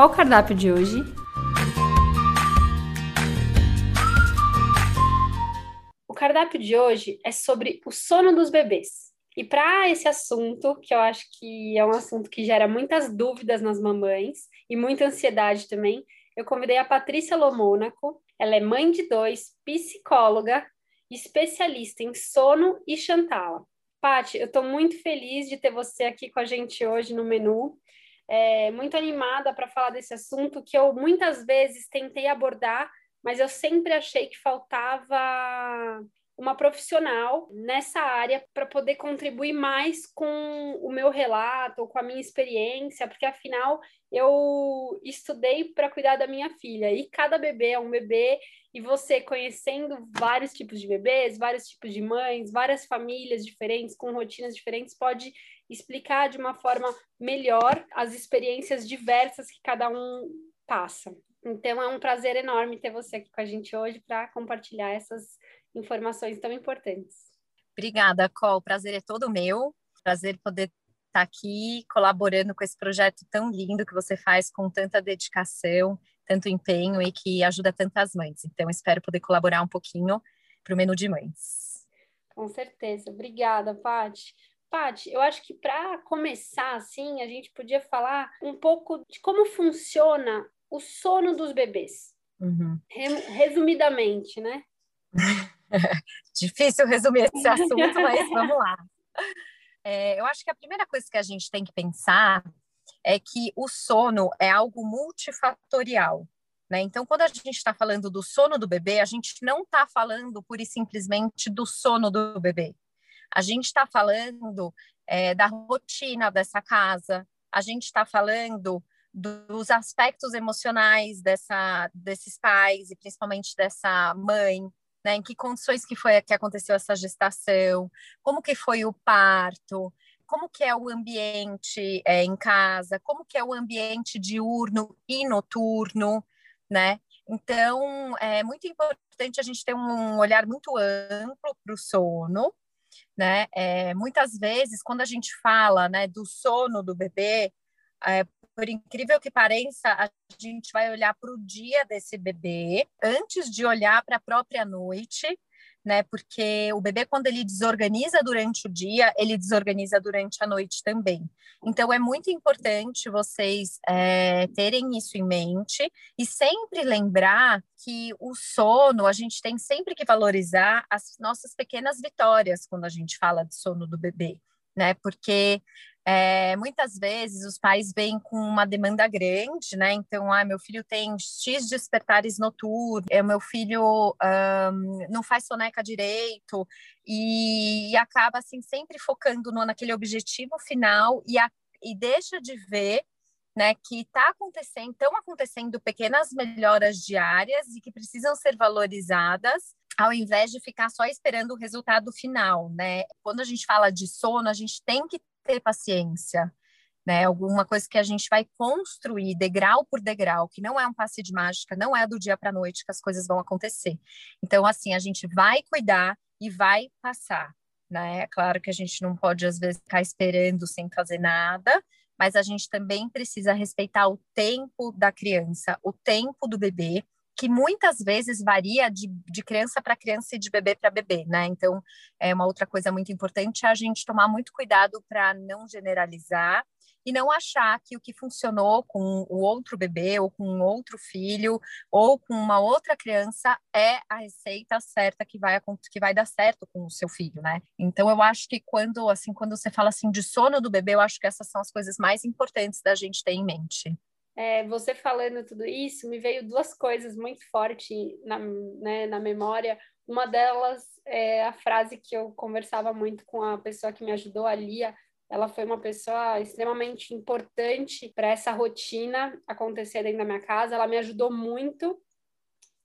Qual o cardápio de hoje? O cardápio de hoje é sobre o sono dos bebês. E para esse assunto, que eu acho que é um assunto que gera muitas dúvidas nas mamães e muita ansiedade também, eu convidei a Patrícia Lomônaco. Ela é mãe de dois, psicóloga, especialista em sono e chantala. Pati, eu estou muito feliz de ter você aqui com a gente hoje no menu é, muito animada para falar desse assunto que eu muitas vezes tentei abordar, mas eu sempre achei que faltava uma profissional nessa área para poder contribuir mais com o meu relato, com a minha experiência, porque afinal eu estudei para cuidar da minha filha e cada bebê é um bebê e você conhecendo vários tipos de bebês, vários tipos de mães, várias famílias diferentes com rotinas diferentes pode explicar de uma forma melhor as experiências diversas que cada um passa. Então é um prazer enorme ter você aqui com a gente hoje para compartilhar essas informações tão importantes. Obrigada, Col. O prazer é todo meu. Prazer poder estar aqui colaborando com esse projeto tão lindo que você faz com tanta dedicação, tanto empenho e que ajuda tantas mães. Então, espero poder colaborar um pouquinho para o menu de mães. Com certeza. Obrigada, Paty. Paty, eu acho que para começar assim, a gente podia falar um pouco de como funciona o sono dos bebês. Uhum. Resumidamente, né? Difícil resumir esse assunto, mas vamos lá. É, eu acho que a primeira coisa que a gente tem que pensar é que o sono é algo multifatorial. Né? Então, quando a gente está falando do sono do bebê, a gente não está falando pura e simplesmente do sono do bebê. A gente está falando é, da rotina dessa casa, a gente está falando dos aspectos emocionais dessa, desses pais e principalmente dessa mãe, né? Em que condições que foi que aconteceu essa gestação, como que foi o parto, como que é o ambiente é, em casa, como que é o ambiente diurno e noturno, né? Então, é muito importante a gente ter um olhar muito amplo para o sono, né? É, muitas vezes, quando a gente fala né, do sono do bebê, é, por incrível que pareça, a gente vai olhar para o dia desse bebê antes de olhar para a própria noite, né? Porque o bebê, quando ele desorganiza durante o dia, ele desorganiza durante a noite também. Então, é muito importante vocês é, terem isso em mente e sempre lembrar que o sono, a gente tem sempre que valorizar as nossas pequenas vitórias quando a gente fala de sono do bebê. Né? Porque é, muitas vezes os pais vêm com uma demanda grande, né? Então, ah, meu filho tem X despertares noturnos, é, meu filho um, não faz soneca direito, e, e, acaba assim sempre focando no, naquele objetivo final e, a, e deixa de ver né, que está acontecendo, estão acontecendo pequenas melhoras diárias e que precisam ser valorizadas ao invés de ficar só esperando o resultado final, né? Quando a gente fala de sono, a gente tem que ter paciência, né? Alguma coisa que a gente vai construir degrau por degrau, que não é um passe de mágica, não é do dia para a noite que as coisas vão acontecer. Então, assim, a gente vai cuidar e vai passar, né? É claro que a gente não pode, às vezes, ficar esperando sem fazer nada, mas a gente também precisa respeitar o tempo da criança, o tempo do bebê, que muitas vezes varia de, de criança para criança e de bebê para bebê, né? Então, é uma outra coisa muito importante a gente tomar muito cuidado para não generalizar e não achar que o que funcionou com o outro bebê ou com um outro filho ou com uma outra criança é a receita certa que vai que vai dar certo com o seu filho, né? Então eu acho que quando assim quando você fala assim de sono do bebê, eu acho que essas são as coisas mais importantes da gente ter em mente é, você falando tudo isso, me veio duas coisas muito fortes na, né, na memória. Uma delas é a frase que eu conversava muito com a pessoa que me ajudou, a Lia, ela foi uma pessoa extremamente importante para essa rotina acontecer dentro da minha casa. Ela me ajudou muito.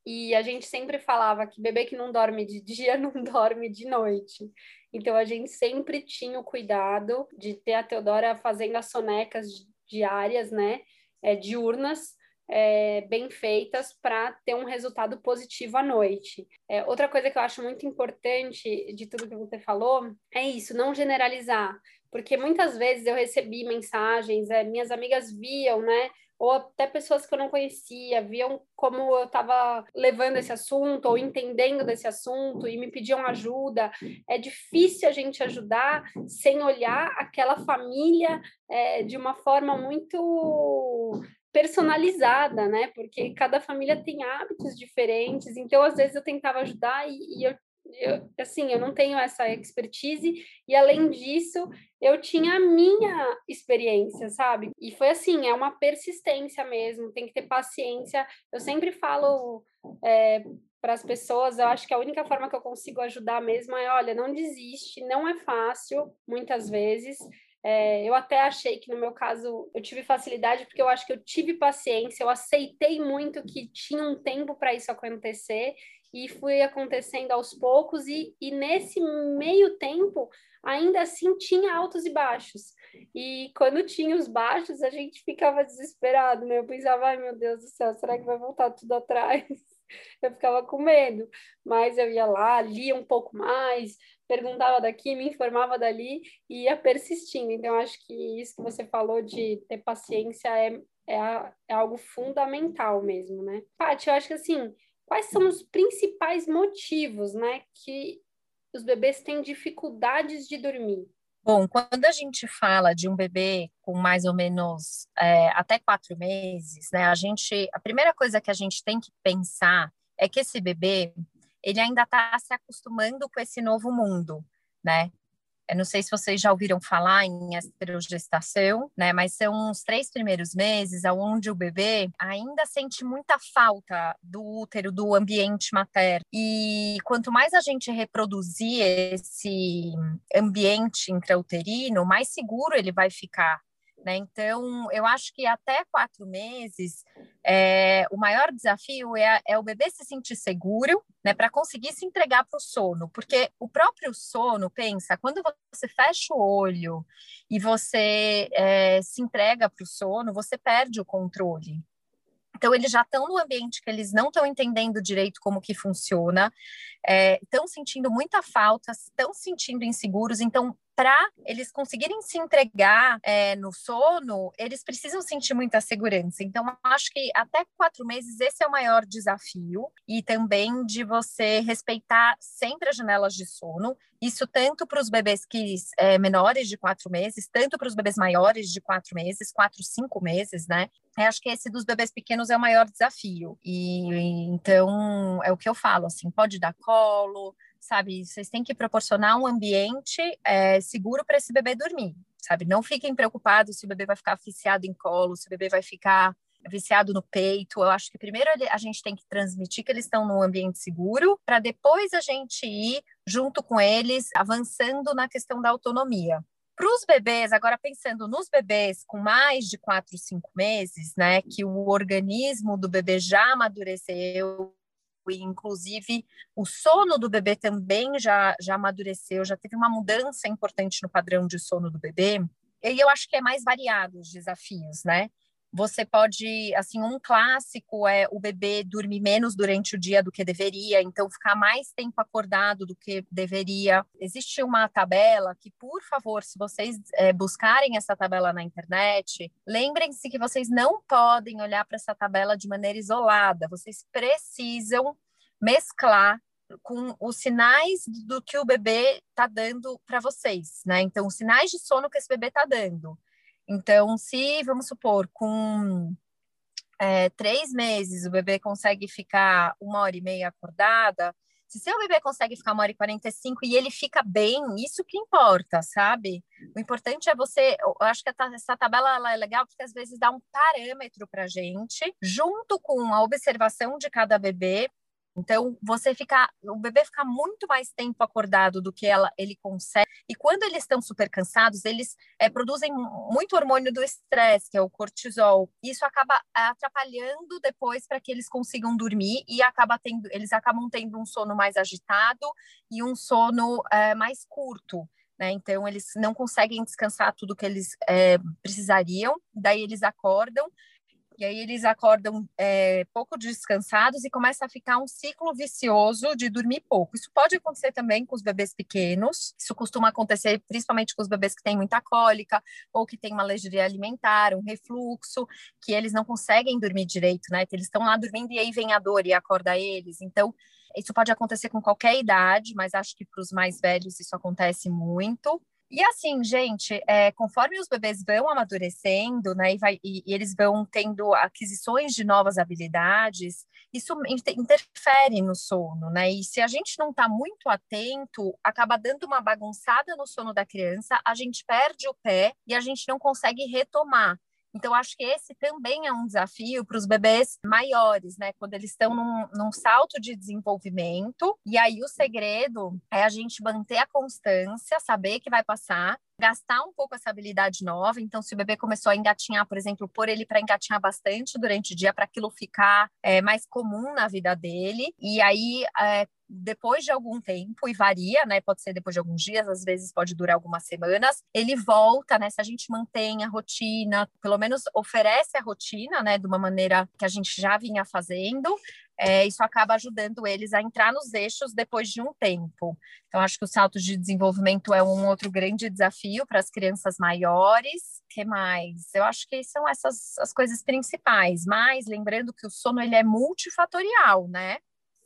E a gente sempre falava que bebê que não dorme de dia não dorme de noite. Então a gente sempre tinha o cuidado de ter a Teodora fazendo as sonecas diárias, né? É, diurnas, é, bem feitas para ter um resultado positivo à noite. É, outra coisa que eu acho muito importante de tudo que você falou é isso, não generalizar, porque muitas vezes eu recebi mensagens, é, minhas amigas viam, né? Ou até pessoas que eu não conhecia, viam como eu estava levando esse assunto ou entendendo desse assunto e me pediam ajuda. É difícil a gente ajudar sem olhar aquela família é, de uma forma muito personalizada, né? Porque cada família tem hábitos diferentes. Então, às vezes eu tentava ajudar e, e eu, eu, assim, eu não tenho essa expertise e além disso, eu tinha a minha experiência, sabe? E foi assim, é uma persistência mesmo, tem que ter paciência. Eu sempre falo é, para as pessoas, eu acho que a única forma que eu consigo ajudar mesmo é, olha, não desiste, não é fácil, muitas vezes. É, eu até achei que no meu caso eu tive facilidade porque eu acho que eu tive paciência, eu aceitei muito que tinha um tempo para isso acontecer e fui acontecendo aos poucos e, e nesse meio tempo ainda assim tinha altos e baixos. E quando tinha os baixos, a gente ficava desesperado, né? Eu pensava, ai meu Deus do céu, será que vai voltar tudo atrás? Eu ficava com medo, mas eu ia lá, lia um pouco mais, perguntava daqui, me informava dali e ia persistindo. Então, acho que isso que você falou de ter paciência é, é, é algo fundamental mesmo, né? Paty, eu acho que assim, quais são os principais motivos, né, que os bebês têm dificuldades de dormir? Bom, quando a gente fala de um bebê com mais ou menos é, até quatro meses, né, a gente, a primeira coisa que a gente tem que pensar é que esse bebê ele ainda está se acostumando com esse novo mundo, né? Eu não sei se vocês já ouviram falar em esterogestação, né? Mas são os três primeiros meses onde o bebê ainda sente muita falta do útero, do ambiente materno. E quanto mais a gente reproduzir esse ambiente intrauterino, mais seguro ele vai ficar né? Então, eu acho que até quatro meses, é, o maior desafio é, é, o bebê se sentir seguro, né, para conseguir se entregar para o sono, porque o próprio sono, pensa, quando você fecha o olho e você é, se entrega para o sono, você perde o controle. Então, eles já estão no ambiente que eles não estão entendendo direito como que funciona, estão é, sentindo muita falta, estão sentindo inseguros. Então, para eles conseguirem se entregar é, no sono, eles precisam sentir muita segurança. Então, acho que até quatro meses esse é o maior desafio e também de você respeitar sempre as janelas de sono. Isso tanto para os bebês que é, menores de quatro meses, tanto para os bebês maiores de quatro meses, quatro, cinco meses, né? Eu acho que esse dos bebês pequenos é o maior desafio. E então é o que eu falo, assim, pode dar colo, sabe? Vocês têm que proporcionar um ambiente é, seguro para esse bebê dormir, sabe? Não fiquem preocupados se o bebê vai ficar viciado em colo, se o bebê vai ficar viciado no peito. Eu acho que primeiro a gente tem que transmitir que eles estão num ambiente seguro, para depois a gente ir junto com eles, avançando na questão da autonomia. Para os bebês, agora pensando nos bebês com mais de 4, 5 meses, né, que o organismo do bebê já amadureceu, e inclusive o sono do bebê também já, já amadureceu, já teve uma mudança importante no padrão de sono do bebê. E eu acho que é mais variado os desafios, né? Você pode, assim, um clássico é o bebê dormir menos durante o dia do que deveria, então ficar mais tempo acordado do que deveria. Existe uma tabela que, por favor, se vocês é, buscarem essa tabela na internet, lembrem-se que vocês não podem olhar para essa tabela de maneira isolada, vocês precisam mesclar com os sinais do que o bebê está dando para vocês, né? Então, os sinais de sono que esse bebê está dando. Então, se, vamos supor, com é, três meses o bebê consegue ficar uma hora e meia acordada, se seu bebê consegue ficar uma hora e quarenta e cinco e ele fica bem, isso que importa, sabe? O importante é você. Eu acho que essa tabela ela é legal porque às vezes dá um parâmetro para gente, junto com a observação de cada bebê, Então, você fica, o bebê fica muito mais tempo acordado do que ela, ele consegue. E quando eles estão super cansados, eles é, produzem muito hormônio do estresse, que é o cortisol. Isso acaba atrapalhando depois para que eles consigam dormir e acaba tendo, eles acabam tendo um sono mais agitado e um sono é, mais curto. Né? Então, eles não conseguem descansar tudo que eles é, precisariam, daí eles acordam e aí eles acordam é, pouco descansados e começa a ficar um ciclo vicioso de dormir pouco. Isso pode acontecer também com os bebês pequenos. Isso costuma acontecer principalmente com os bebês que têm muita cólica ou que têm uma alergia alimentar, um refluxo, que eles não conseguem dormir direito, né? Eles estão lá dormindo e aí vem a dor e acorda eles. Então, isso pode acontecer com qualquer idade, mas acho que para os mais velhos isso acontece muito. E assim, gente, é, conforme os bebês vão amadurecendo, né, e, vai, e, e, eles vão tendo aquisições de novas habilidades, isso interfere no sono, né? E se a gente não está muito atento, acaba dando uma bagunçada no sono da criança, a gente perde o pé e a gente não consegue retomar. Então, acho que esse também é um desafio para os bebês maiores, né? Quando eles estão num, num, salto de desenvolvimento. E aí, o segredo é a gente manter a constância, saber que vai passar, gastar um pouco essa habilidade nova. Então, se o bebê começou a engatinhar, por exemplo, pôr ele para engatinhar bastante durante o dia, para aquilo ficar é, mais comum na vida dele. E aí, é, depois de algum tempo, e varia, né? Pode ser depois de alguns dias, às vezes pode durar algumas semanas, ele volta, né? Se a gente mantém a rotina, pelo menos oferece a rotina, né? De uma maneira que a gente já vinha fazendo, é, isso acaba ajudando eles a entrar nos eixos depois de um tempo. Então, acho que o salto de desenvolvimento é um outro grande desafio para as crianças maiores. O que mais? Eu acho que são essas as coisas principais. Mas lembrando que o sono ele é multifatorial, né?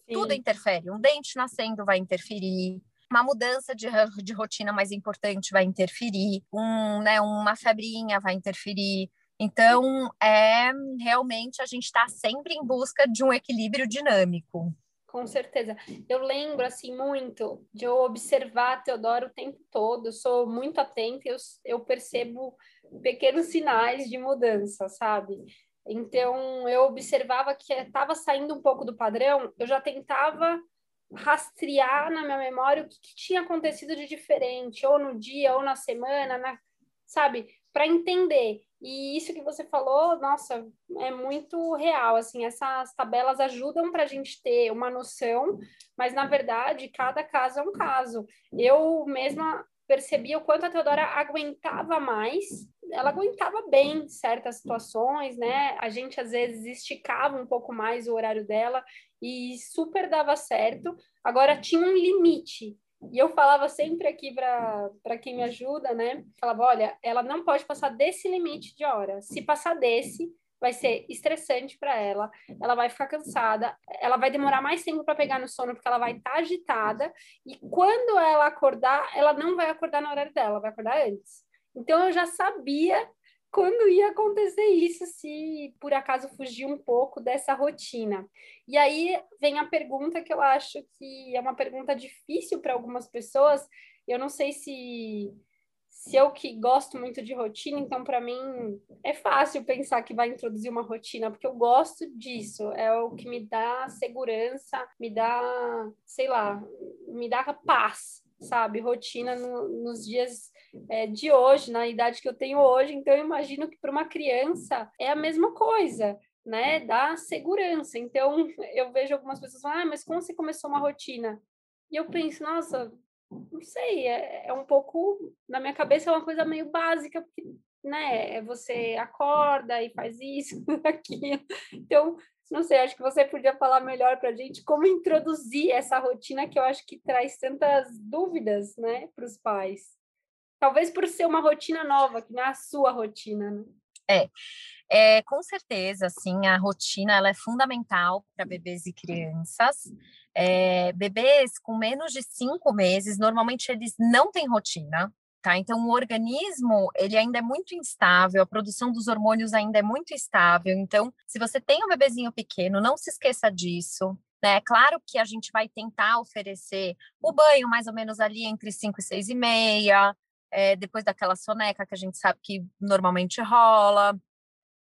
Sim. Tudo interfere. Um dente nascendo vai interferir, uma mudança de, de rotina mais importante vai interferir, um, né, uma febrinha vai interferir. Então, é realmente a gente está sempre em busca de um equilíbrio dinâmico. Com certeza. Eu lembro, assim, muito de eu observar Teodoro o tempo todo. Eu sou muito atenta eu, eu percebo pequenos sinais de mudança, sabe? Então, eu observava que estava saindo um pouco do padrão, eu já tentava rastrear na minha memória o que, que tinha acontecido de diferente, ou no dia, ou na semana, na, sabe? Para entender. E isso que você falou, nossa, é muito real. Assim, essas tabelas ajudam para a gente ter uma noção, mas na verdade, cada caso é um caso. Eu mesma percebia o quanto a Teodora aguentava mais, ela aguentava bem certas situações, né? A gente às vezes esticava um pouco mais o horário dela e super dava certo. Agora tinha um limite. E eu falava sempre aqui para quem me ajuda, né? Falava: olha, ela não pode passar desse limite de hora. Se passar desse, vai ser estressante para ela, ela vai ficar cansada, ela vai demorar mais tempo para pegar no sono porque ela vai estar tá agitada e quando ela acordar, ela não vai acordar no horário dela, vai acordar antes. Então eu já sabia quando ia acontecer isso, se por acaso fugir um pouco dessa rotina. E aí vem a pergunta que eu acho que é uma pergunta difícil para algumas pessoas. Eu não sei se se eu que gosto muito de rotina, então para mim é fácil pensar que vai introduzir uma rotina, porque eu gosto disso, é o que me dá segurança, me dá, sei lá, me dá paz, sabe? Rotina no, nos dias é, de hoje, na idade que eu tenho hoje, então eu imagino que para uma criança é a mesma coisa. Né, dá segurança. Então, eu vejo algumas pessoas falando, ah, mas como você começou uma rotina? E eu penso, nossa, não sei, é, é um pouco, na minha cabeça é uma coisa meio básica, porque, né, é você acorda e faz isso, aquilo. Então, não sei, acho que você podia falar melhor para a gente como introduzir essa rotina que eu acho que traz tantas dúvidas, né, para os pais. Talvez por ser uma rotina nova, que não é a sua rotina, né? É, é, com certeza, sim, a rotina ela é fundamental para bebês e crianças. É, bebês com menos de cinco meses, normalmente eles não têm rotina, tá? Então, o organismo, ele ainda é muito instável, a produção dos hormônios ainda é muito instável. Então, se você tem um bebezinho pequeno, não se esqueça disso. Né? É claro que a gente vai tentar oferecer o banho mais ou menos ali entre 5 e 6 e meia, é, depois daquela soneca que a gente sabe que normalmente rola.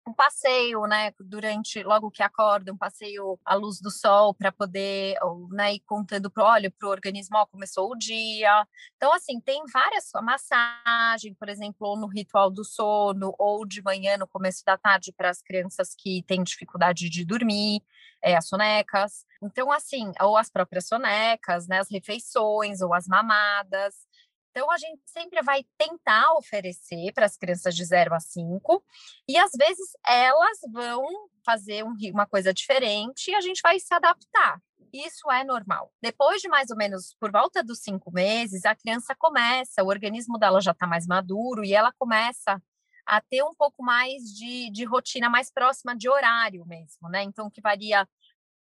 um passeio, né, durante logo que acorda, um passeio à luz do sol para poder, né, ir contando pro para o organismo, ó, começou o dia. Então assim, tem várias massagem, por exemplo, ou no ritual do sono ou de manhã no começo da tarde para as crianças que têm dificuldade de dormir, é, as sonecas. Então assim, ou as próprias sonecas, né, as refeições ou as mamadas. Então, a gente sempre vai tentar oferecer para as crianças de 0 a 5, e às vezes elas vão fazer um, uma coisa diferente e a gente vai se adaptar. Isso é normal. Depois de mais ou menos por volta dos cinco meses, a criança começa, o organismo dela já está mais maduro e ela começa a ter um pouco mais de, de rotina mais próxima de horário mesmo, né? Então, que varia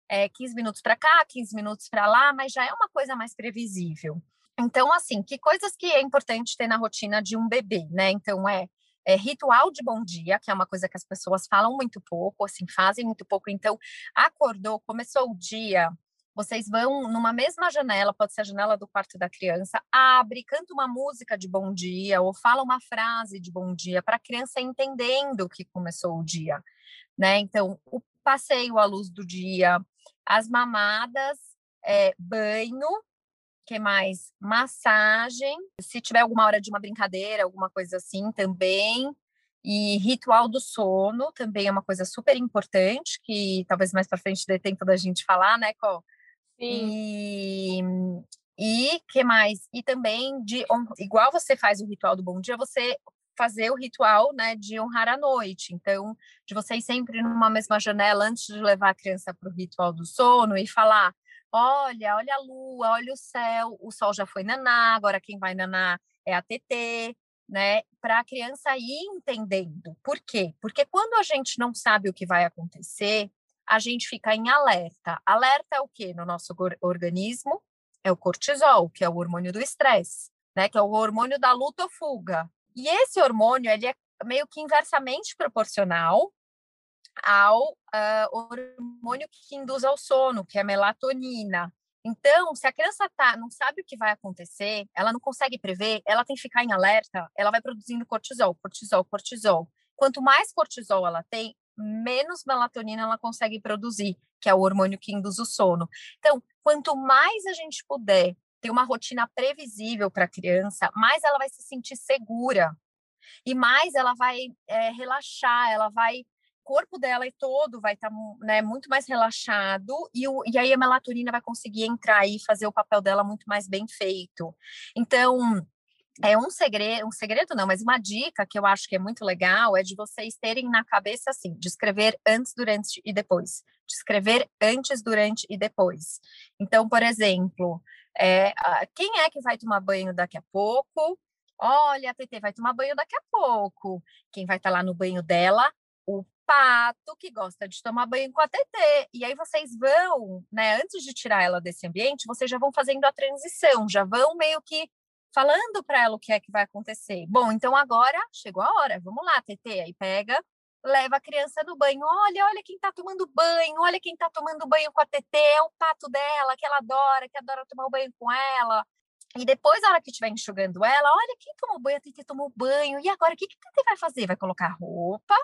é, 15 minutos para cá, 15 minutos para lá, mas já é uma coisa mais previsível. Então, assim, que coisas que é importante ter na rotina de um bebê, né? Então, é, é, ritual de bom dia, que é uma coisa que as pessoas falam muito pouco, assim, fazem muito pouco. Então, acordou, começou o dia, vocês vão numa mesma janela, pode ser a janela do quarto da criança, abre, canta uma música de bom dia ou fala uma frase de bom dia para a criança entendendo que começou o dia, né? Então, o passeio à luz do dia, as mamadas, é, banho, que mais? Massagem. Se tiver alguma hora de uma brincadeira, alguma coisa assim também. E ritual do sono também é uma coisa super importante, que talvez mais para frente dê tempo da gente falar, né, Có? Sim. E, e que mais? E também de igual você faz o ritual do bom dia, você fazer o ritual, né, de honrar a noite. Então, de vocês sempre numa mesma janela antes de levar a criança para o ritual do sono e falar Olha, olha a lua, olha o céu, o sol já foi naná, agora quem vai naná é a TT, né? Para a criança ir entendendo. Por quê? Porque quando a gente não sabe o que vai acontecer, a gente fica em alerta. Alerta é o que no nosso organismo? É o cortisol, que é o hormônio do estresse, né? Que é o hormônio da luta ou fuga. E esse hormônio, ele é meio que inversamente proporcional ao uh, hormônio que induz ao sono, que é a melatonina. Então, se a criança tá, não sabe o que vai acontecer, ela não consegue prever, ela tem que ficar em alerta, ela vai produzindo cortisol, cortisol, cortisol. Quanto mais cortisol ela tem, menos melatonina ela consegue produzir, que é o hormônio que induz o sono. Então, quanto mais a gente puder ter uma rotina previsível para a criança, mais ela vai se sentir segura e mais ela vai é, relaxar, ela vai corpo dela e todo vai estar tá, né, muito mais relaxado e, o, e aí a melatonina vai conseguir entrar e fazer o papel dela muito mais bem feito. Então, é um segredo, um segredo não, mas uma dica que eu acho que é muito legal é de vocês terem na cabeça assim, de escrever antes, durante e depois. De escrever antes, durante e depois. Então, por exemplo, é, quem é que vai tomar banho daqui a pouco? Olha, a TT vai tomar banho daqui a pouco. Quem vai estar tá lá no banho dela? O pato que gosta de tomar banho com a TT. E aí vocês vão, né, antes de tirar ela desse ambiente, vocês já vão fazendo a transição, já vão meio que falando para ela o que é que vai acontecer. Bom, então agora chegou a hora, vamos lá, TT. Aí pega, leva a criança no banho. Olha, olha quem está tomando banho, olha quem está tomando banho com a TT, é o pato dela, que ela adora, que adora tomar banho com ela. E depois, na hora que estiver enxugando ela, olha quem tomou banho, a TT tomou banho. E agora, o que, que a TT vai fazer? Vai colocar roupa,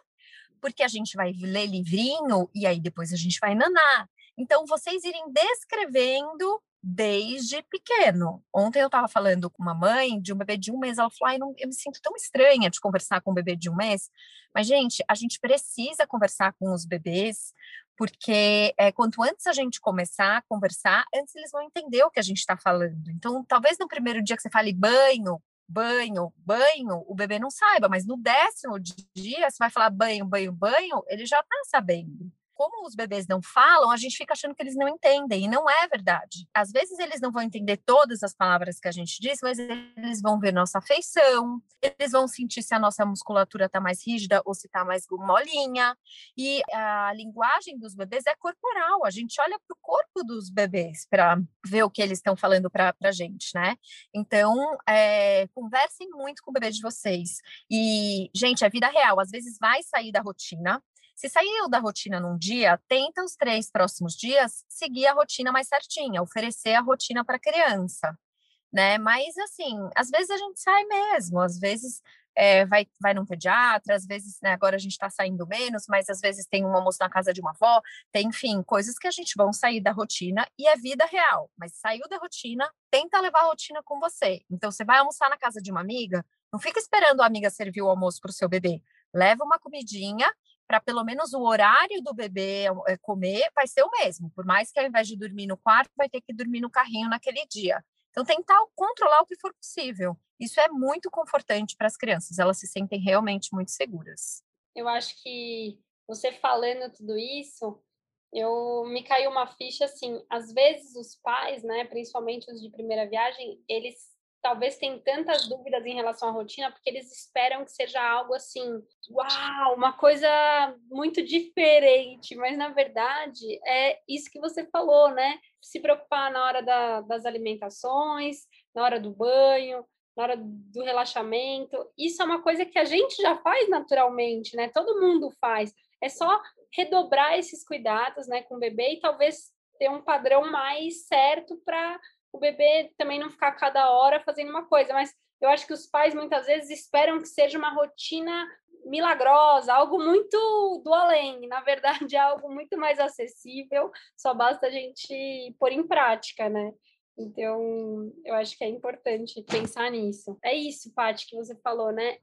porque a gente vai ler livrinho e aí depois a gente vai nanar. Então, vocês irem descrevendo desde pequeno. Ontem eu estava falando com uma mãe de um bebê de um mês, ela falou, Ai, não, eu me sinto tão estranha de conversar com um bebê de um mês. Mas, gente, a gente precisa conversar com os bebês, porque é, quanto antes a gente começar a conversar, antes eles vão entender o que a gente está falando. Então, talvez no primeiro dia que você fale banho, banho, banho, o bebê não saiba, mas no décimo dia, você vai falar banho, banho, banho, ele já está sabendo como os bebês não falam, a gente fica achando que eles não entendem, e não é verdade. Às vezes eles não vão entender todas as palavras que a gente diz, mas eles vão ver nossa afeição, eles vão sentir se a nossa musculatura está mais rígida ou se está mais molinha. E a linguagem dos bebês é corporal, a gente olha para o corpo dos bebês para ver o que eles estão falando para a gente, né? Então, é, conversem muito com o bebê de vocês. E, gente, é vida real, às vezes vai sair da rotina, se saiu da rotina num dia, tenta os três próximos dias seguir a rotina mais certinha, oferecer a rotina para a criança, né? Mas assim, às vezes a gente sai mesmo, às vezes é, vai, vai num pediatra, às vezes, né, agora a gente está saindo menos, mas às vezes tem um almoço na casa de uma avó, tem, enfim, coisas que a gente vão sair da rotina e é vida real. Mas saiu da rotina, tenta levar a rotina com você. Então, você vai almoçar na casa de uma amiga, não fica esperando a amiga servir o almoço para o seu bebê. Leva uma comidinha para pelo menos o horário do bebê eh, comer vai ser o mesmo, por mais que ao invés de dormir no quarto, vai ter que dormir no carrinho naquele dia. Então, tentar controlar o que for possível. Isso é muito confortante para as crianças, elas se sentem realmente muito seguras. Eu acho que você falando tudo isso, eu me caiu uma ficha assim, às vezes os pais, né, principalmente os de primeira viagem, eles talvez tenham tantas dúvidas em relação à rotina porque eles esperam que seja algo assim, uau, uma coisa muito diferente, mas na verdade é isso que você falou, né? Se preocupar na hora da, das alimentações, na hora do banho, na hora do relaxamento. Isso é uma coisa que a gente já faz naturalmente, né? Todo mundo faz. É só redobrar esses cuidados, né, com o bebê e talvez ter um padrão mais certo para o bebê também não ficar cada hora fazendo uma coisa. Mas eu acho que os pais muitas vezes esperam que seja uma rotina milagrosa, algo muito do além. Na verdade, é algo muito mais acessível, só basta a gente pôr em prática, né? Então, eu acho que é importante pensar nisso. É isso, Paty, que você falou, né?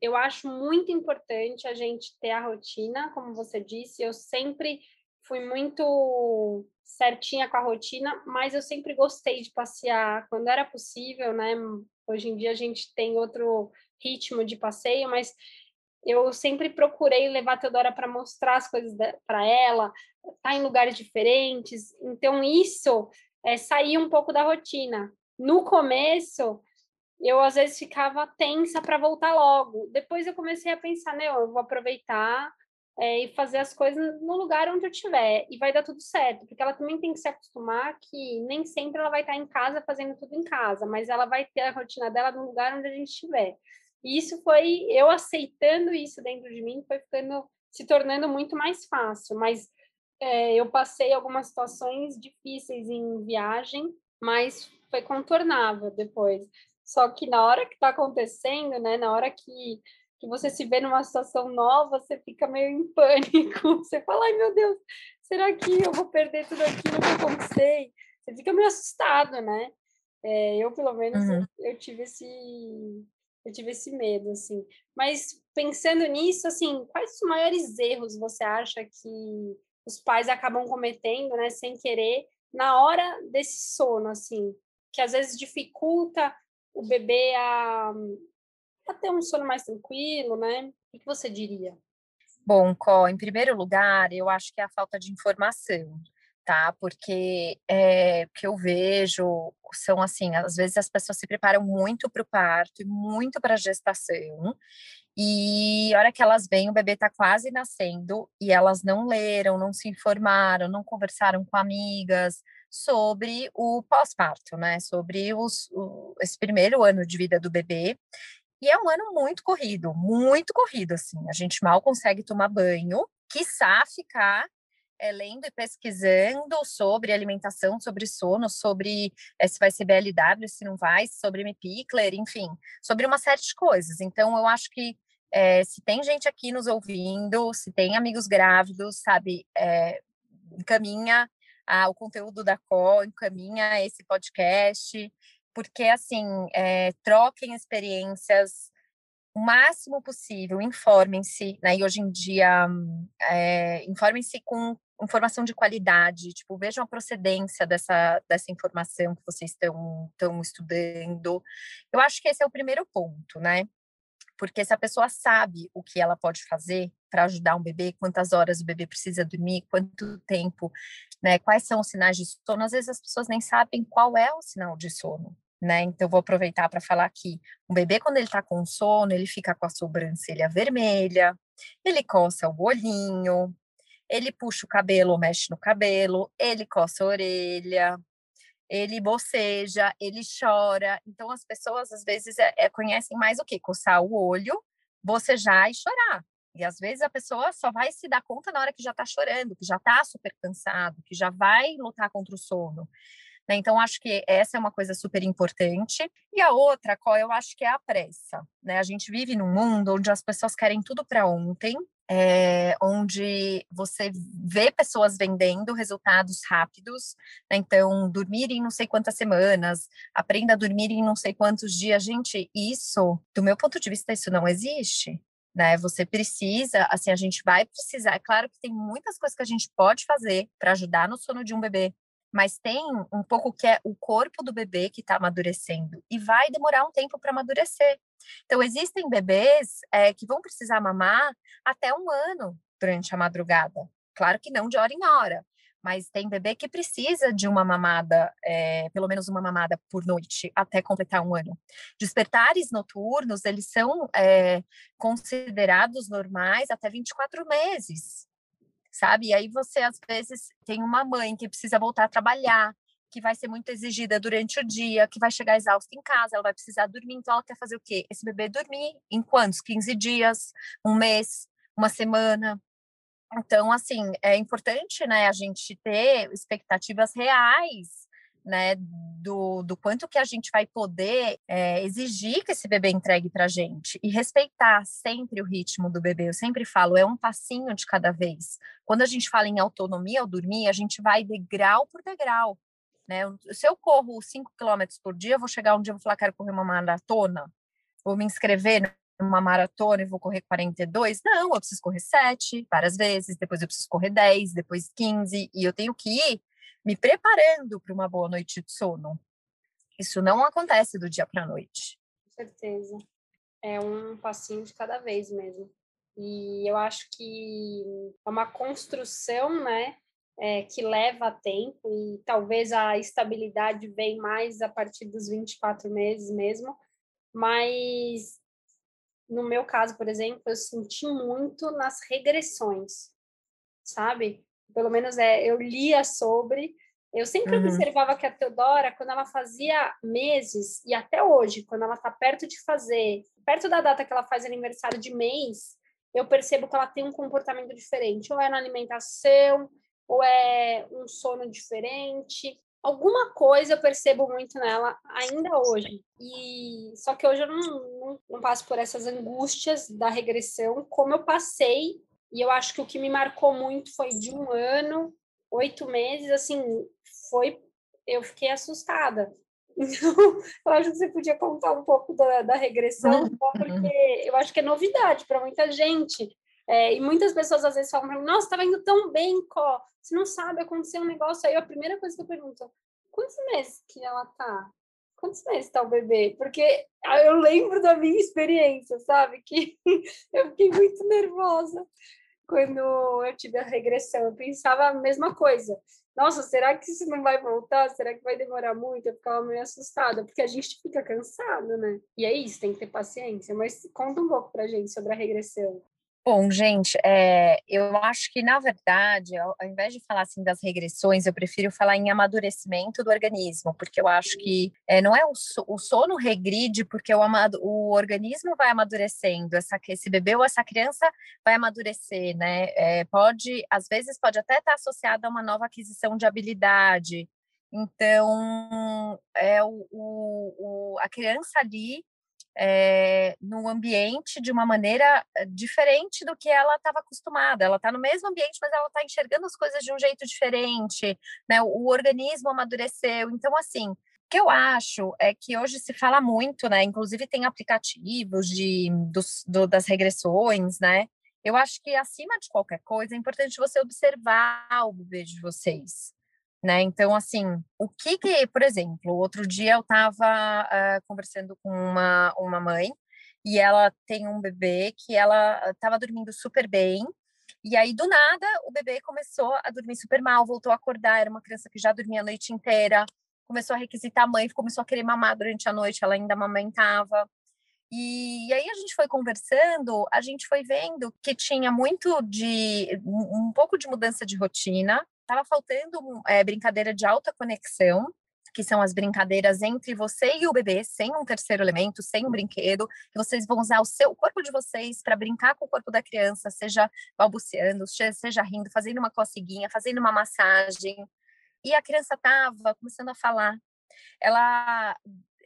Eu acho muito importante a gente ter a rotina, como você disse. Eu sempre fui muito certinha com a rotina, mas eu sempre gostei de passear quando era possível, né? Hoje em dia a gente tem outro ritmo de passeio, mas eu sempre procurei levar a Teodora para mostrar as coisas para ela, estar tá em lugares diferentes. Então, isso é sair um pouco da rotina. No começo, eu às vezes ficava tensa para voltar logo. Depois eu comecei a pensar, né, eu vou aproveitar é, e fazer as coisas no lugar onde eu estiver e vai dar tudo certo, porque ela também tem que se acostumar que nem sempre ela vai estar em casa fazendo tudo em casa, mas ela vai ter a rotina dela no lugar onde a gente estiver. E isso foi eu aceitando isso dentro de mim, foi ficando se tornando muito mais fácil, mas é, eu passei algumas situações difíceis em viagem, mas foi contornável depois. Só que na hora que está acontecendo, né, na hora que, que você se vê numa situação nova, você fica meio em pânico. Você fala, ai meu Deus, será que eu vou perder tudo aquilo que eu conquistei? Você fica meio assustado, né? É, eu, pelo menos, uhum. eu, eu tive esse, eu tive esse medo, assim. Mas pensando nisso, assim, quais os maiores erros você acha que os pais acabam cometendo, né, sem querer, na hora desse sono, assim, que às vezes dificulta o bebê a, a ter um sono mais tranquilo, né? O que você diria? Bom, Có, em primeiro lugar, eu acho que é a falta de informação, tá? Porque é, que eu vejo são assim, às vezes as pessoas se preparam muito para o parto e muito para a gestação, e a hora que elas vêm, o bebê está quase nascendo e elas não leram, não se informaram, não conversaram com amigas sobre o pós-parto, né? Sobre os, o, esse primeiro ano de vida do bebê. E é um ano muito corrido, muito corrido, assim. A gente mal consegue tomar banho, quiçá ficar é, lendo e pesquisando sobre alimentação, sobre sono, sobre é, se vai ser BLW, se não vai, sobre MPICLER, enfim, sobre uma série de coisas. Então, eu acho que é, se tem gente aqui nos ouvindo, se tem amigos grávidos, sabe, encaminha ah, o conteúdo da CO, encaminha esse podcast, porque, assim, troquem experiências, o máximo possível, informem-se, né? E hoje em dia, é, informem-se com informação de qualidade, tipo, vejam a procedência dessa, dessa informação que vocês estão estudando. Eu acho que esse é o primeiro ponto, né? Porque se a pessoa sabe o que ela pode fazer para ajudar um bebê, quantas horas o bebê precisa dormir, quanto tempo, né? Quais são os sinais de sono? Às vezes as pessoas nem sabem qual é o sinal de sono. Né? Então, vou aproveitar para falar aqui. Um bebê, quando ele está com sono, ele fica com a sobrancelha vermelha, ele coça o olhinho, ele puxa o cabelo mexe no cabelo, ele coça a orelha, ele boceja, ele chora. Então, as pessoas, às vezes, é, é, conhecem mais o que? Coçar o olho, bocejar e chorar. E às vezes a pessoa só vai se dar conta na hora que já está chorando, que já está super cansado, que já vai lutar contra o sono. Né? Então, acho que essa é uma coisa super importante. E a outra, qual eu acho que é a pressa. Né? A gente vive num mundo onde as pessoas querem tudo para ontem, é, onde você vê pessoas vendendo resultados rápidos, né? então dormir em não sei quantas semanas, aprenda a dormir em não sei quantos dias, gente, isso, do meu ponto de vista, isso não existe. Né? Você precisa, assim, a gente vai precisar. É claro que tem muitas coisas que a gente pode fazer para ajudar no sono de um bebê, mas tem um pouco que é o corpo do bebê que está amadurecendo e vai demorar um tempo para amadurecer. Então, existem bebês é, que vão precisar mamar até um ano durante a madrugada. Claro que não de hora em hora, mas tem bebê que precisa de uma mamada, é, pelo menos uma mamada por noite, até completar um ano. Despertares noturnos, eles são é, considerados normais até 24 meses, sabe? E aí você, às vezes, tem uma mãe que precisa voltar a trabalhar, que vai ser muito exigida durante o dia, que vai chegar exausta em casa, ela vai precisar dormir, então ela quer fazer o quê? Esse bebê dormir em quantos? 15 dias, um mês, uma semana. Então, assim, é importante, né, a gente ter expectativas reais, né, do, do quanto que a gente vai poder é, exigir que esse bebê entregue para a gente e respeitar sempre o ritmo do bebê. Eu sempre falo, é um passinho de cada vez. Quando a gente fala em autonomia ao dormir, a gente vai degrau por degrau. Né? Se eu corro 5 quilômetros por dia, vou chegar um dia e vou falar, quero correr uma maratona, vou me inscrever numa maratona e vou correr 42. Não, eu preciso correr 7 várias vezes, depois eu preciso correr 10, depois 15, e eu tenho que ir me preparando para uma boa noite de sono. Isso não acontece do dia para a noite. Com certeza. É um passinho de cada vez mesmo. E eu acho que é uma construção, né? é, que leva tempo e talvez a estabilidade vem mais a partir dos 24 meses mesmo, mas no meu caso, por exemplo, eu senti muito nas regressões, sabe? Pelo menos é, eu lia sobre, eu sempre uhum. observava que a Teodora, quando ela fazia meses, e até hoje, quando ela está perto de fazer, perto da data que ela faz aniversário de mês, eu percebo que ela tem um comportamento diferente, ou é na alimentação, ou é um sono diferente. Alguma coisa eu percebo muito nela ainda hoje. E só que hoje eu não, não, não passo por essas angústias da regressão como eu passei. E eu acho que o que me marcou muito foi de um ano, oito meses, assim, foi eu fiquei assustada. Então, eu acho que você podia contar um pouco da, da regressão, uhum. porque eu acho que é novidade para muita gente. É, e muitas pessoas às vezes falam para mim, nossa, estava indo tão bem, Có. Você não sabe, aconteceu um negócio aí. A primeira coisa que eu pergunto, quantos meses que ela tá? Quantos meses está o bebê? Porque eu lembro da minha experiência, sabe? Que eu fiquei muito nervosa quando eu tive a regressão. Eu pensava a mesma coisa. Nossa, será que isso não vai voltar? Será que vai demorar muito? Eu ficava meio assustada, porque a gente fica cansado, né? E é isso, tem que ter paciência. Mas conta um pouco pra gente sobre a regressão. Bom, gente, é, eu acho que, na verdade, ao, ao, invés de falar assim das regressões, eu prefiro falar em amadurecimento do organismo, porque eu acho que é, não é o, o, sono regride porque o, amado, o organismo vai amadurecendo, essa, esse bebê ou essa criança vai amadurecer, né? É, pode, às vezes, pode até estar associado a uma nova aquisição de habilidade. Então, é o, o, a criança ali é, no ambiente de uma maneira eh, diferente do que ela estava acostumada. Ela está no mesmo ambiente, mas ela está enxergando as coisas de um jeito diferente, né? O, o organismo amadureceu. Então, assim, o que eu acho é que hoje se fala muito, né? Inclusive tem aplicativos de, dos, do, das regressões, né? Eu acho que acima de qualquer coisa é importante você observar o bebê de vocês né? Então, assim, o que que, por exemplo, outro dia eu estava uh, conversando com uma, uma mãe e ela tem um bebê que ela estava dormindo super bem e aí, do nada, o bebê começou a dormir super mal, voltou a acordar, era uma criança que já dormia a noite inteira, começou a requisitar a mãe, começou a querer mamar durante a noite, ela ainda amamentava. E, aí a gente foi conversando, a gente foi vendo que tinha muito de um pouco de mudança de rotina, estava faltando é, brincadeira de alta conexão, que são as brincadeiras entre você e o bebê, sem um terceiro elemento, sem um brinquedo, que vocês vão usar o seu o corpo de vocês para brincar com o corpo da criança, seja balbuciando, seja rindo, fazendo uma coceguinha, fazendo uma massagem. E a criança estava começando a falar. Ela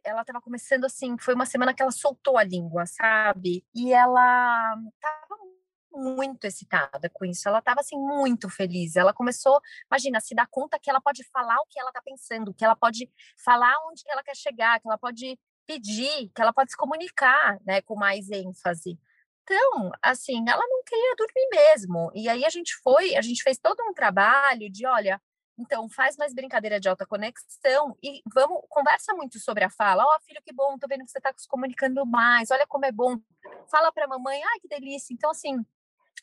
ela estava começando assim, foi uma semana que ela soltou a língua, sabe? E ela estava muito excitada com isso. Ela estava assim muito feliz. Ela começou, imagina, se dar conta que ela pode falar o que ela está pensando, que ela pode falar onde que ela quer chegar, que ela pode pedir, que ela pode se comunicar, né, com mais ênfase. Então, assim, ela não queria dormir mesmo. E aí a gente foi, a gente fez todo um trabalho de, olha, então faz mais brincadeira de alta conexão e vamos conversa muito sobre a fala. Ó, oh, filho, que bom, tô vendo que você tá se comunicando mais. Olha como é bom. Fala para mamãe, ai que delícia. Então assim,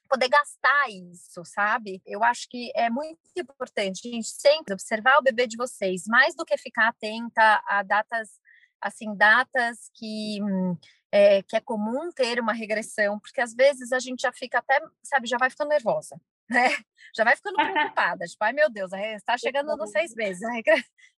poder gastar isso, sabe? Eu acho que é muito importante a gente sempre observar o bebê de vocês, mais do que ficar atenta a datas, assim, datas que é, que é comum ter uma regressão, porque às vezes a gente já fica até, sabe, já vai ficando nervosa, né? Já vai ficando preocupada, tipo, ai meu Deus, está chegando nos seis meses,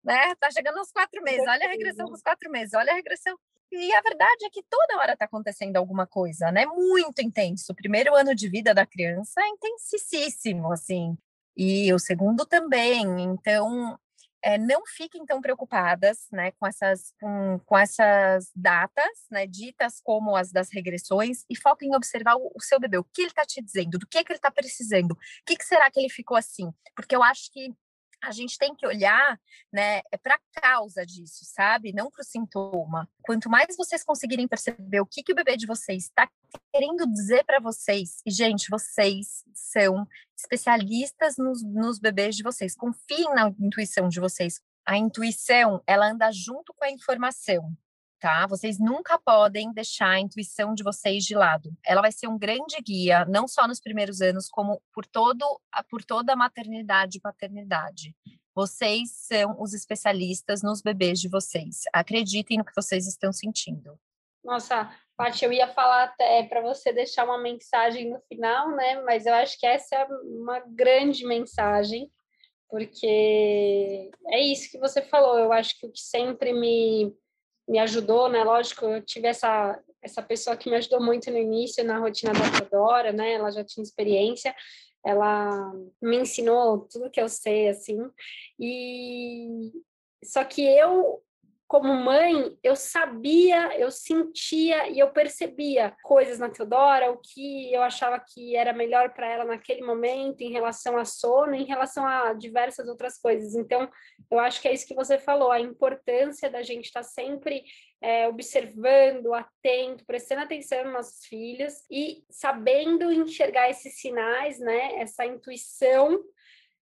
né? Está chegando nos quatro meses, olha a regressão dos quatro meses, olha a regressão. E a verdade é que toda hora está acontecendo alguma coisa, né? Muito intenso. O primeiro ano de vida da criança é intensíssimo, assim. E o segundo também. Então, é, não fiquem tão preocupadas né, com, essas, com, com essas datas, né, ditas como as das regressões, e foquem em observar o, o seu bebê, o que ele está te dizendo, do que, que ele está precisando, o que, que será que ele ficou assim? Porque eu acho que a gente tem que olhar né, é para a causa disso, sabe? Não para o sintoma. Quanto mais vocês conseguirem perceber o que, que o bebê de vocês está querendo dizer para vocês, e, gente, vocês são especialistas nos, nos bebês de vocês, confiem na intuição de vocês. A intuição, ela anda junto com a informação tá? Vocês nunca podem deixar a intuição de vocês de lado. Ela vai ser um grande guia, não só nos primeiros anos, como por todo por toda a maternidade e paternidade. Vocês são os especialistas nos bebês de vocês. Acreditem no que vocês estão sentindo. Nossa, Paty, eu ia falar até para você deixar uma mensagem no final, né? Mas eu acho que essa é uma grande mensagem, porque é isso que você falou. Eu acho que o que sempre me me ajudou, né? Lógico, eu tive essa essa pessoa que me ajudou muito no início na rotina da Teodora, né? Ela já tinha experiência, ela me ensinou tudo que eu sei, assim. E só que eu como mãe, eu sabia, eu sentia e eu percebia coisas na Teodora, o que eu achava que era melhor para ela naquele momento, em relação a sono, em relação a diversas outras coisas. Então, eu acho que é isso que você falou, a importância da gente estar tá sempre é, observando, atento, prestando atenção nos nossos filhos e sabendo enxergar esses sinais, né? Essa intuição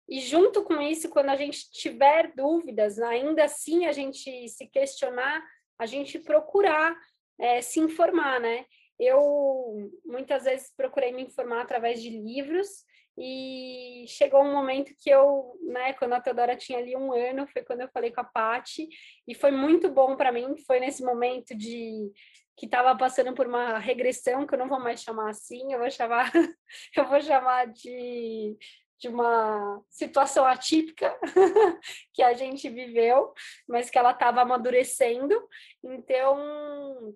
e junto com isso, quando a gente tiver dúvidas, ainda assim a gente se questionar, a gente procurar é, se informar, né? Eu muitas vezes procurei me informar através de livros e chegou um momento que eu, né, quando a Teodora tinha ali um ano, foi quando eu falei com a Pati e foi muito bom para mim, foi nesse momento de que estava passando por uma regressão, que eu não vou mais chamar assim, eu vou chamar, eu vou chamar de de uma situação atípica que a gente viveu, mas que ela estava amadurecendo. Então,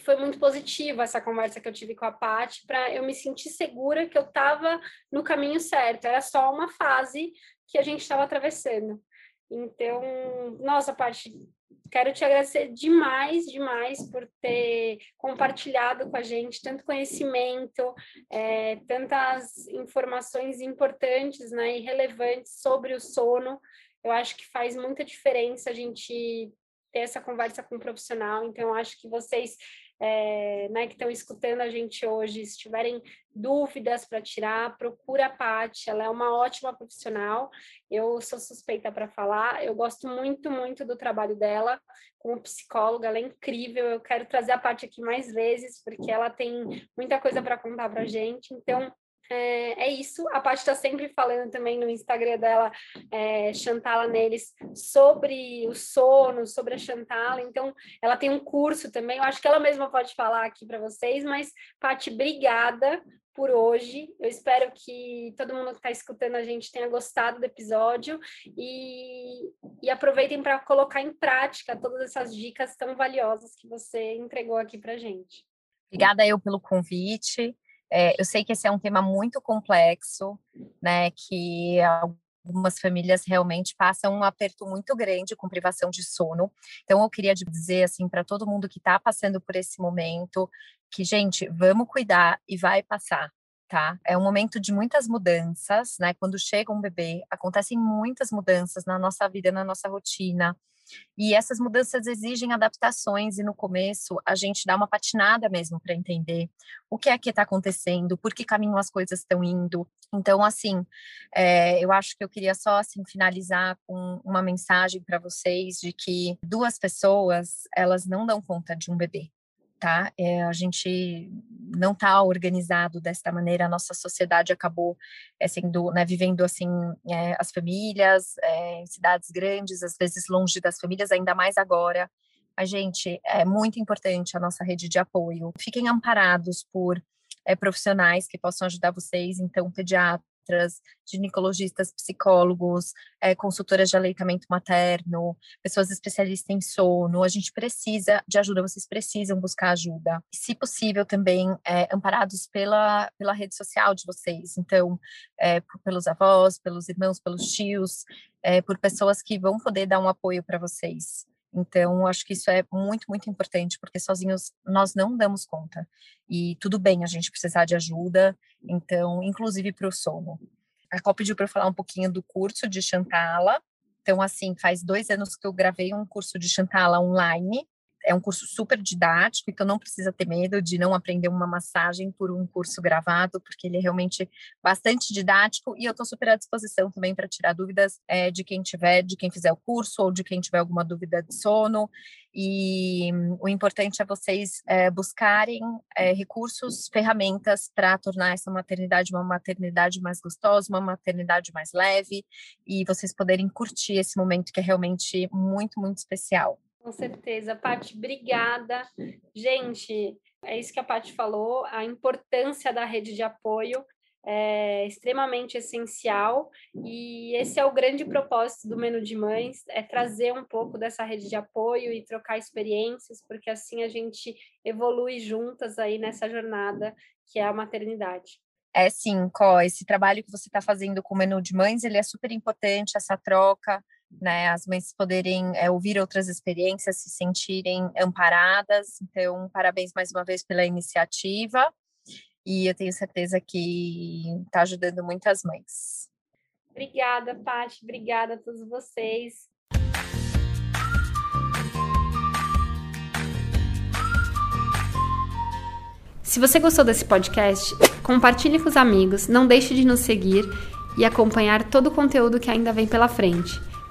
foi muito positiva essa conversa que eu tive com a Paty para eu me sentir segura que eu estava no caminho certo. Era só uma fase que a gente estava atravessando. Então, nossa, Paty, quero te agradecer demais, demais por ter compartilhado com a gente tanto conhecimento, é, tantas informações importantes né, e relevantes sobre o sono. Eu acho que faz muita diferença a gente ter essa conversa com um profissional. Então, acho que vocês é, né, que estão escutando a gente hoje, se tiverem dúvidas para tirar, procura a Paty, ela é uma ótima profissional, eu sou suspeita para falar, eu gosto muito, muito do trabalho dela como psicóloga, ela é incrível, eu quero trazer a Paty aqui mais vezes, porque ela tem muita coisa para contar para a gente, então é, é, isso. A Paty está sempre falando também no Instagram dela, é, Chantala neles, sobre o sono, sobre a Chantala. Então, ela tem um curso também. Eu acho que ela mesma pode falar aqui para vocês. Mas, Paty, obrigada por hoje. Eu espero que todo mundo que está escutando a gente tenha gostado do episódio e, e aproveitem para colocar em prática todas essas dicas tão valiosas que você entregou aqui para gente. Obrigada eu pelo convite. É, eu sei que esse é um tema muito complexo, né? Que algumas famílias realmente passam um aperto muito grande com privação de sono. Então, eu queria dizer assim para todo mundo que está passando por esse momento que, gente, vamos cuidar e vai passar. Tá? É um momento de muitas mudanças, né? Quando chega um bebê, acontecem muitas mudanças na nossa vida, na nossa rotina. E essas mudanças exigem adaptações, e no começo a gente dá uma patinada mesmo para entender o que é que está acontecendo, por que caminho as coisas estão indo. Então, assim, é, eu acho que eu queria só assim, finalizar com uma mensagem para vocês de que duas pessoas elas não dão conta de um bebê tá? É, a gente não está organizado desta maneira, a nossa sociedade acabou é, sendo, né, vivendo assim, é, as famílias em cidades grandes, às vezes longe das famílias, ainda mais agora. A gente, é muito importante a nossa rede de apoio. Fiquem amparados por profissionais que possam ajudar vocês, então, pediatras, ginecologistas, psicólogos, é, consultoras de aleitamento materno, pessoas especialistas em sono. A gente precisa de ajuda, vocês precisam buscar ajuda. Se possível, também é, amparados pela, pela rede social de vocês. Então, é, pelos avós, pelos irmãos, pelos tios, por pessoas que vão poder dar um apoio para vocês. Então, acho que isso é muito, muito importante, porque sozinhos nós não damos conta. E tudo bem a gente precisar de ajuda, então, inclusive para o sono. A Col pediu para eu falar um pouquinho do curso de Chantala. Então, assim, faz dois anos que eu gravei um curso de Chantala online, é um curso super didático, então não precisa ter medo de não aprender uma massagem por um curso gravado, porque ele é realmente bastante didático e eu estou super à disposição também para tirar dúvidas é, de quem tiver, de quem fizer o curso ou de quem tiver alguma dúvida de sono. E o importante é vocês é, buscarem é, recursos, ferramentas para tornar essa maternidade uma maternidade mais gostosa, uma maternidade mais leve e vocês poderem curtir esse momento que é realmente muito, muito especial. Com certeza. Paty, obrigada. Gente, é isso que a Paty falou, a importância da rede de apoio é extremamente essencial e esse é o grande propósito do Menu de Mães, é trazer um pouco dessa rede de apoio e trocar experiências, porque assim a gente evolui juntas aí nessa jornada que é a maternidade. É sim, Có, esse trabalho que você está fazendo com o Menu de Mães, ele é super importante, essa troca, né, as mães poderem é, ouvir outras experiências, se sentirem amparadas. Então, parabéns mais uma vez pela iniciativa e eu tenho certeza que está ajudando muitas mães. Obrigada, Paty. Obrigada a todos vocês. Se você gostou desse podcast, compartilhe com os amigos, não deixe de nos seguir e acompanhar todo o conteúdo que ainda vem pela frente.